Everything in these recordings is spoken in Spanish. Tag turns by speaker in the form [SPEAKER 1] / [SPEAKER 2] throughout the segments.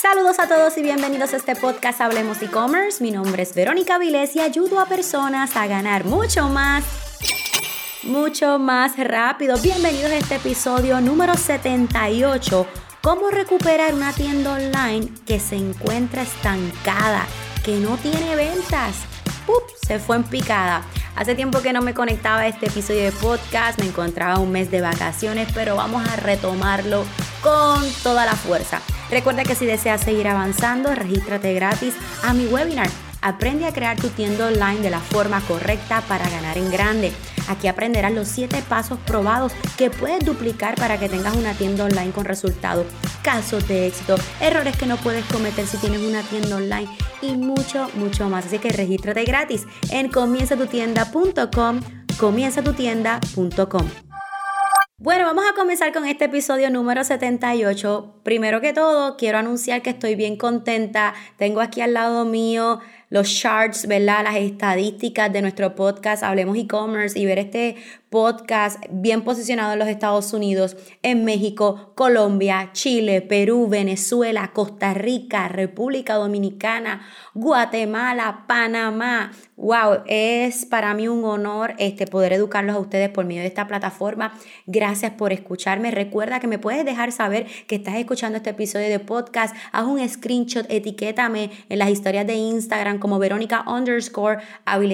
[SPEAKER 1] Saludos a todos y bienvenidos a este podcast Hablemos e-commerce. Mi nombre es Verónica Vilés y ayudo a personas a ganar mucho más, mucho más rápido. Bienvenidos a este episodio número 78. Cómo recuperar una tienda online que se encuentra estancada, que no tiene ventas. ¡Pup! Se fue en picada. Hace tiempo que no me conectaba a este episodio de podcast, me encontraba un mes de vacaciones, pero vamos a retomarlo con toda la fuerza. Recuerda que si deseas seguir avanzando, regístrate gratis a mi webinar. Aprende a crear tu tienda online de la forma correcta para ganar en grande. Aquí aprenderás los 7 pasos probados que puedes duplicar para que tengas una tienda online con resultados, casos de éxito, errores que no puedes cometer si tienes una tienda online y mucho, mucho más. Así que regístrate gratis en comienzatutienda.com, comienzatutienda.com. Bueno, vamos a comenzar con este episodio número 78. Primero que todo, quiero anunciar que estoy bien contenta. Tengo aquí al lado mío los charts, ¿verdad? Las estadísticas de nuestro podcast Hablemos e-commerce y ver este podcast bien posicionado en los Estados Unidos, en México, Colombia, Chile, Perú, Venezuela, Costa Rica, República Dominicana, Guatemala, Panamá. Wow, es para mí un honor este poder educarlos a ustedes por medio de esta plataforma. Gracias por escucharme. Recuerda que me puedes dejar saber que estás escuchando este episodio de podcast. Haz un screenshot, etiquétame en las historias de Instagram como Verónica underscore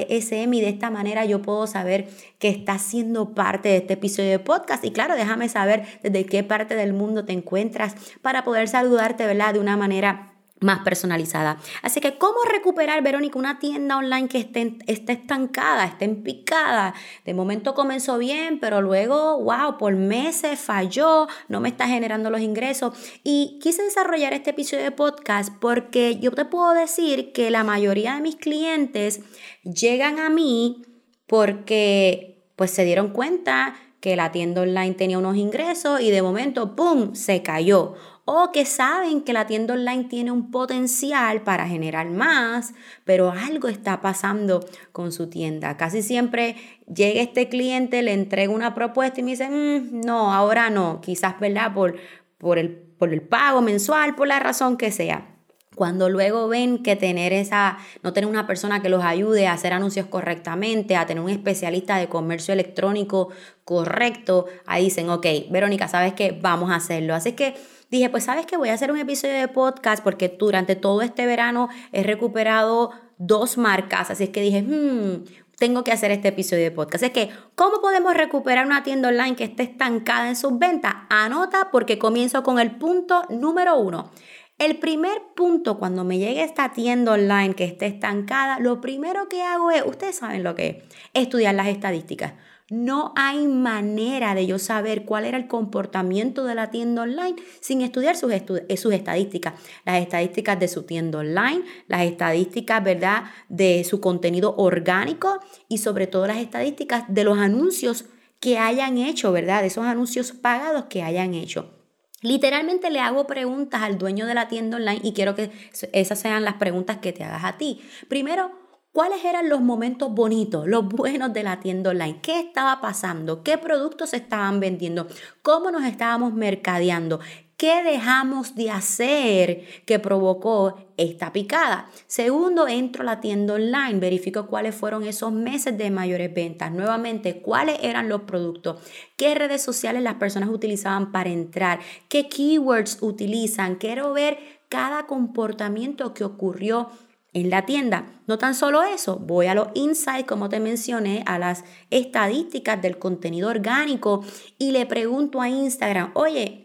[SPEAKER 1] SM y de esta manera yo puedo saber que estás siendo parte de este episodio de podcast. Y claro, déjame saber desde qué parte del mundo te encuentras para poder saludarte, ¿verdad? De una manera más personalizada. Así que, ¿cómo recuperar, Verónica, una tienda online que esté, esté estancada, esté en picada? De momento comenzó bien, pero luego, wow, por meses falló, no me está generando los ingresos. Y quise desarrollar este episodio de podcast porque yo te puedo decir que la mayoría de mis clientes llegan a mí porque pues se dieron cuenta que la tienda online tenía unos ingresos y de momento, ¡pum!, se cayó o que saben que la tienda online tiene un potencial para generar más, pero algo está pasando con su tienda. Casi siempre llega este cliente, le entrega una propuesta y me dice, mm, no, ahora no, quizás, ¿verdad? Por, por, el, por el pago mensual, por la razón que sea. Cuando luego ven que tener esa, no tener una persona que los ayude a hacer anuncios correctamente, a tener un especialista de comercio electrónico correcto, ahí dicen, ok, Verónica, ¿sabes qué? Vamos a hacerlo. Así que dije, pues sabes que voy a hacer un episodio de podcast porque durante todo este verano he recuperado dos marcas, así es que dije, hmm, tengo que hacer este episodio de podcast. Es que, ¿cómo podemos recuperar una tienda online que esté estancada en sus ventas? Anota porque comienzo con el punto número uno. El primer punto cuando me llegue esta tienda online que esté estancada, lo primero que hago es, ustedes saben lo que es, estudiar las estadísticas. No hay manera de yo saber cuál era el comportamiento de la tienda online sin estudiar sus, eh, estadísticas. Las estadísticas de su tienda online, las estadísticas, ¿verdad?, de su contenido orgánico y sobre todo las estadísticas de los anuncios que hayan hecho, ¿verdad?, de esos anuncios pagados que hayan hecho. Literalmente le hago preguntas al dueño de la tienda online y quiero que esas sean las preguntas que te hagas a ti. Primero, ¿Cuáles eran los momentos bonitos, los buenos de la tienda online? ¿Qué estaba pasando? ¿Qué productos se estaban vendiendo? ¿Cómo nos estábamos mercadeando? ¿Qué dejamos de hacer que provocó esta picada? Segundo, entro a la tienda online, verifico cuáles fueron esos meses de mayores ventas. Nuevamente, cuáles eran los productos, qué redes sociales las personas utilizaban para entrar, qué keywords utilizan. Quiero ver cada comportamiento que ocurrió en la tienda. No tan solo eso, voy a los insights, como te mencioné, a las estadísticas del contenido orgánico y le pregunto a Instagram, oye,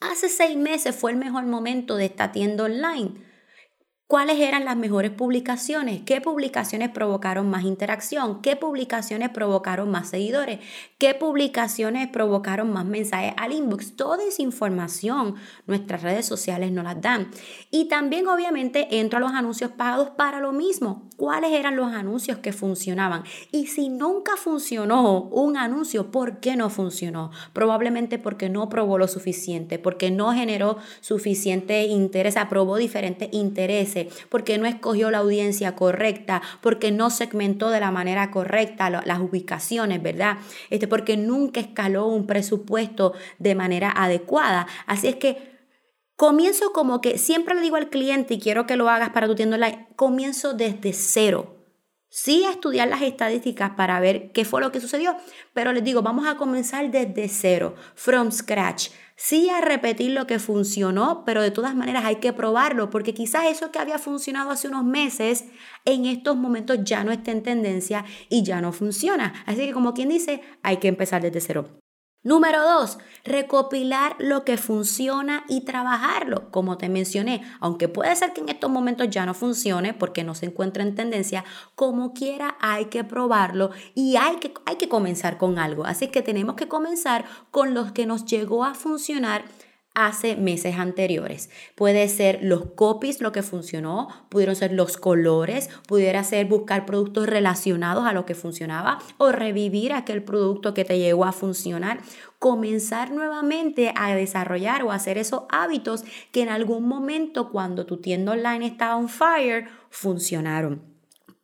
[SPEAKER 1] hace seis meses fue el mejor momento de esta tienda online. ¿Cuáles eran las mejores publicaciones? ¿Qué publicaciones provocaron más interacción? ¿Qué publicaciones provocaron más seguidores? ¿Qué publicaciones provocaron más mensajes al inbox? Toda esa información nuestras redes sociales nos las dan. Y también obviamente entro a los anuncios pagados para lo mismo. ¿Cuáles eran los anuncios que funcionaban? Y si nunca funcionó un anuncio, ¿por qué no funcionó? Probablemente porque no probó lo suficiente, porque no generó suficiente interés, aprobó diferentes intereses porque no escogió la audiencia correcta, porque no segmentó de la manera correcta las ubicaciones, ¿verdad? Este, porque nunca escaló un presupuesto de manera adecuada. Así es que Comienzo como que siempre le digo al cliente y quiero que lo hagas para tu tienda online, comienzo desde cero. Sí a estudiar las estadísticas para ver qué fue lo que sucedió, pero les digo, vamos a comenzar desde cero, from scratch. Sí a repetir lo que funcionó, pero de todas maneras hay que probarlo, porque quizás eso que había funcionado hace unos meses, en estos momentos ya no está en tendencia y ya no funciona. Así que como quien dice, hay que empezar desde cero. Número dos, recopilar lo que funciona y trabajarlo. Como te mencioné, aunque puede ser que en estos momentos ya no funcione porque no se encuentra en tendencia, como quiera hay que probarlo y hay que, hay que comenzar con algo. Así que tenemos que comenzar con lo que nos llegó a funcionar hace meses anteriores. Puede ser los copies, lo que funcionó, pudieron ser los colores, pudiera ser buscar productos relacionados a lo que funcionaba o revivir aquel producto que te llegó a funcionar. Comenzar nuevamente a desarrollar o hacer esos hábitos que en algún momento cuando tu tienda online estaba on fire funcionaron.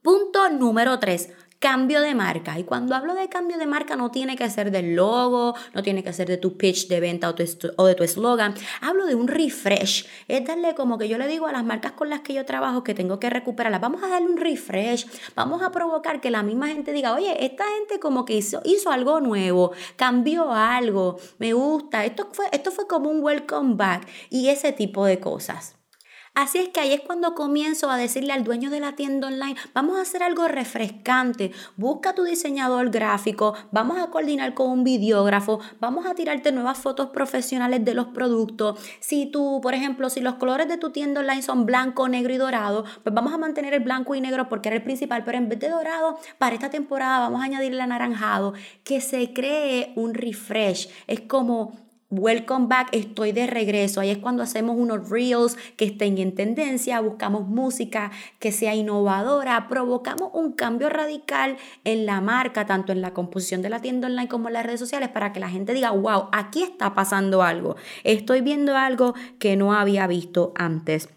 [SPEAKER 1] Punto número 3 cambio de marca. Y cuando hablo de cambio de marca no tiene que ser del logo, no tiene que ser de tu pitch de venta o, de tu eslogan. Hablo de un refresh. Es darle como que yo le digo a las marcas con las que yo trabajo que tengo que recuperarlas. Vamos a darle un refresh. Vamos a provocar que la misma gente diga, oye, esta gente como que hizo, hizo algo nuevo, cambió algo, me gusta. Esto fue, esto fue como un welcome back y ese tipo de cosas. Así es que ahí es cuando comienzo a decirle al dueño de la tienda online, vamos a hacer algo refrescante, busca tu diseñador gráfico, vamos a coordinar con un videógrafo, vamos a tirarte nuevas fotos profesionales de los productos. Si tú, por ejemplo, si los colores de tu tienda online son blanco, negro y dorado, pues vamos a mantener el blanco y negro porque era el principal, pero en vez de dorado, para esta temporada vamos a añadirle anaranjado, que se cree un refresh. Es como Welcome back, estoy de regreso. Ahí es cuando hacemos unos reels que estén en tendencia, buscamos música que sea innovadora, provocamos un cambio radical en la marca, tanto en la composición de la tienda online como en las redes sociales, para que la gente diga, wow, aquí está pasando algo. Estoy viendo algo que no había visto antes.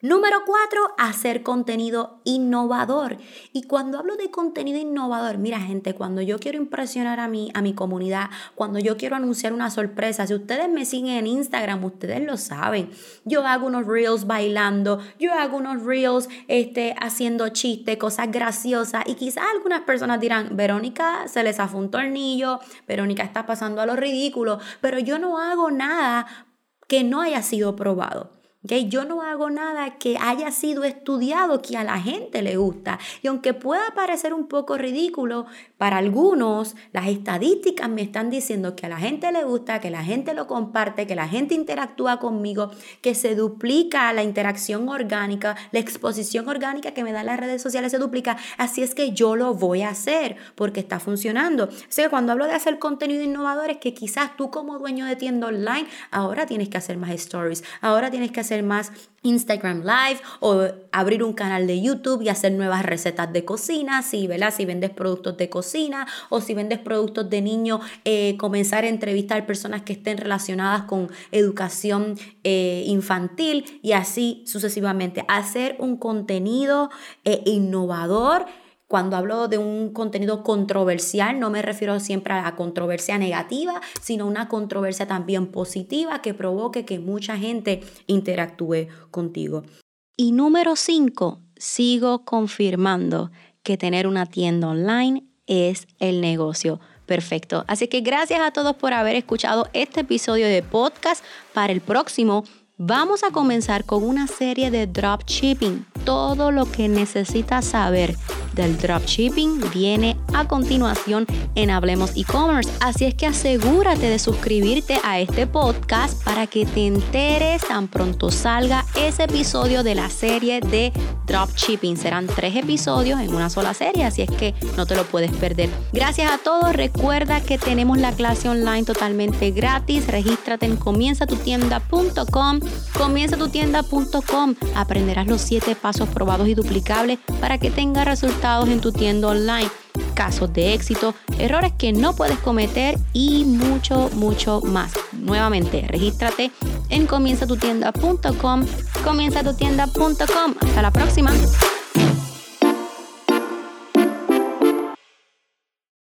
[SPEAKER 1] Número cuatro, hacer contenido innovador. Y cuando hablo de contenido innovador, mira gente, cuando yo quiero impresionar a mí, a mi comunidad, cuando yo quiero anunciar una sorpresa, si ustedes me siguen en Instagram, ustedes lo saben. Yo hago unos reels bailando, yo hago unos reels este, haciendo chistes, cosas graciosas. Y quizás algunas personas dirán, Verónica se les afó un tornillo, Verónica está pasando a lo ridículo, pero yo no hago nada que no haya sido probado. Yo no hago nada que haya sido estudiado, que a la gente le gusta. Y aunque pueda parecer un poco ridículo, para algunos las estadísticas me están diciendo que a la gente le gusta, que la gente lo comparte, que la gente interactúa conmigo, que se duplica la interacción orgánica, la exposición orgánica que me dan las redes sociales se duplica. Así es que yo lo voy a hacer porque está funcionando. Así que cuando hablo de hacer contenido innovador es que quizás tú como dueño de tienda online ahora tienes que hacer más stories, ahora tienes que hacer más Instagram Live o abrir un canal de YouTube y hacer nuevas recetas de cocina, si, ¿verdad? si vendes productos de cocina o si vendes productos de niño, eh, comenzar a entrevistar personas que estén relacionadas con educación eh, infantil y así sucesivamente. Hacer un contenido eh, innovador cuando hablo de un contenido controversial, no me refiero siempre a la controversia negativa, sino una controversia también positiva que provoque que mucha gente interactúe contigo. Y número 5, sigo confirmando que tener una tienda online es el negocio perfecto. Así que gracias a todos por haber escuchado este episodio de podcast. Para el próximo vamos a comenzar con una serie de dropshipping. Todo lo que necesitas saber del dropshipping viene a continuación en Hablemos e-commerce. Así es que asegúrate de suscribirte a este podcast para que te enteres tan pronto salga ese episodio de la serie de dropshipping. Serán tres episodios en una sola serie, así es que no te lo puedes perder. Gracias a todos. Recuerda que tenemos la clase online totalmente gratis. Regístrate en comienzatutienda.com. Comienzatutienda.com. Aprenderás los siete pasos probados y duplicables para que tengas resultados en tu tienda online, casos de éxito, errores que no puedes cometer y mucho, mucho más. Nuevamente, regístrate en comienzatutienda.com, comienzatutienda.com. Hasta la próxima.